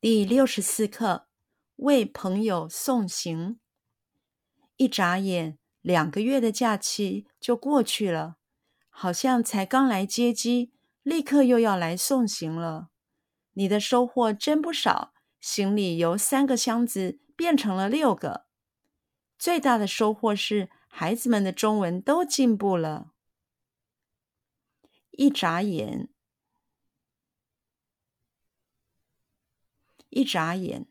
第六十四课，为朋友送行。一眨眼，两个月的假期就过去了，好像才刚来接机，立刻又要来送行了。你的收获真不少，行李由三个箱子变成了六个。最大的收获是孩子们的中文都进步了。一眨眼。一眨眼，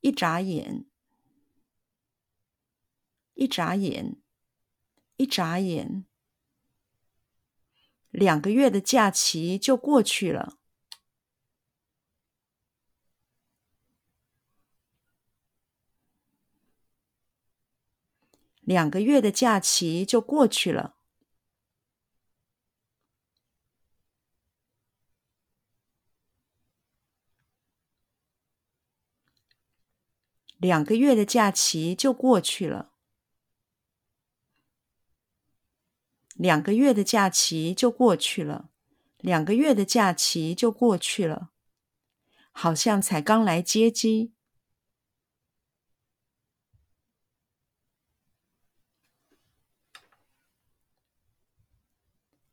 一眨眼，一眨眼，一眨眼，两个月的假期就过去了。两个月的假期就过去了。两个月的假期就过去了。两个月的假期就过去了。两个月的假期就过去了。好像才刚来接机。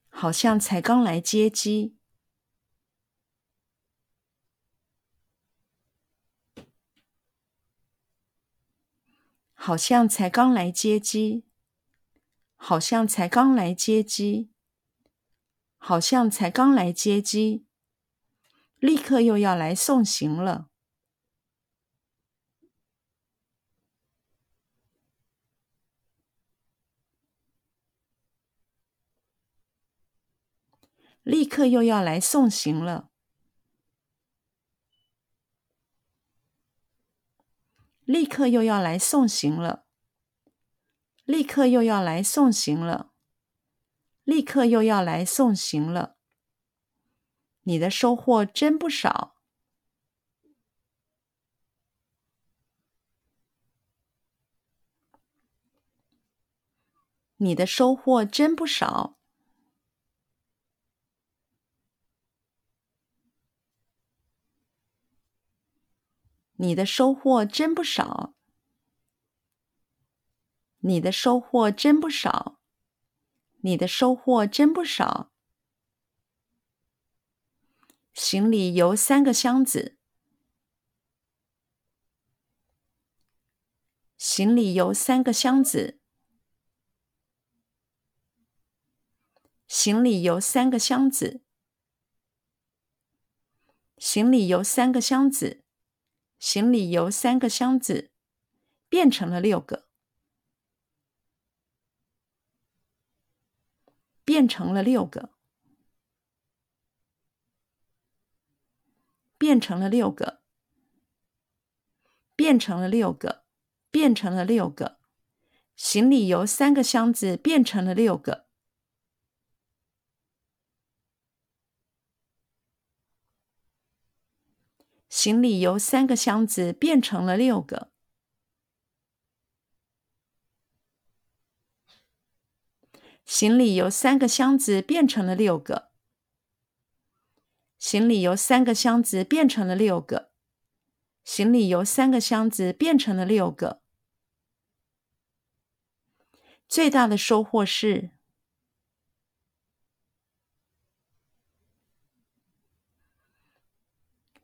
好像才刚来接机。好像才刚来接机，好像才刚来接机，好像才刚来接机，立刻又要来送行了。立刻又要来送行了。立刻又要来送行了。立刻又要来送行了。立刻又要来送行了。你的收获真不少。你的收获真不少。你的收获真不少。你的收获真不少。你的收获真不少。行李由三个箱子。行李由三个箱子。行李由三个箱子。行李由三个箱子。行李由三个箱子变成了六个，变成了六个，变成了六个，变成了六个，变成了六个。行李由三个箱子变成了六个。行李由三个箱子变成了六个。行李由三个箱子变成了六个。行李由三个箱子变成了六个。行李由三个箱子变成了六个。最大的收获是。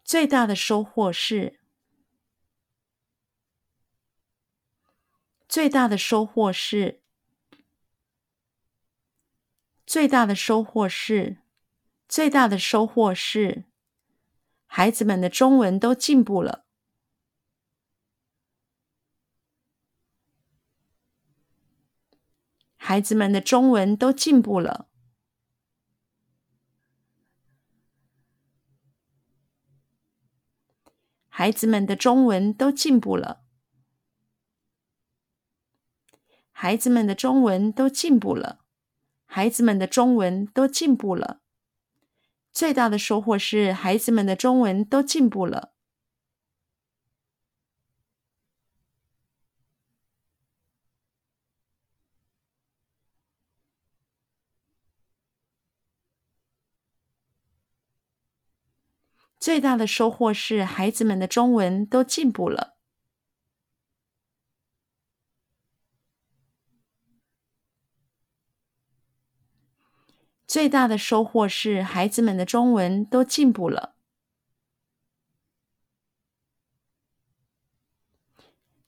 最大的收获是，最大的收获是，最大的收获是，最大的收获是，孩子们的中文都进步了。孩子们的中文都进步了。孩子们的中文都进步了。孩子们的中文都进步了。孩子们的中文都进步了。最大的收获是孩子们的中文都进步了。最大的收获是孩子们的中文都进步了。最大的收获是孩子们的中文都进步了。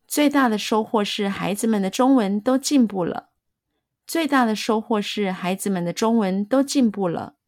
最大的收获是孩子们的中文都进步了。最大的收获是孩子们的中文都进步了。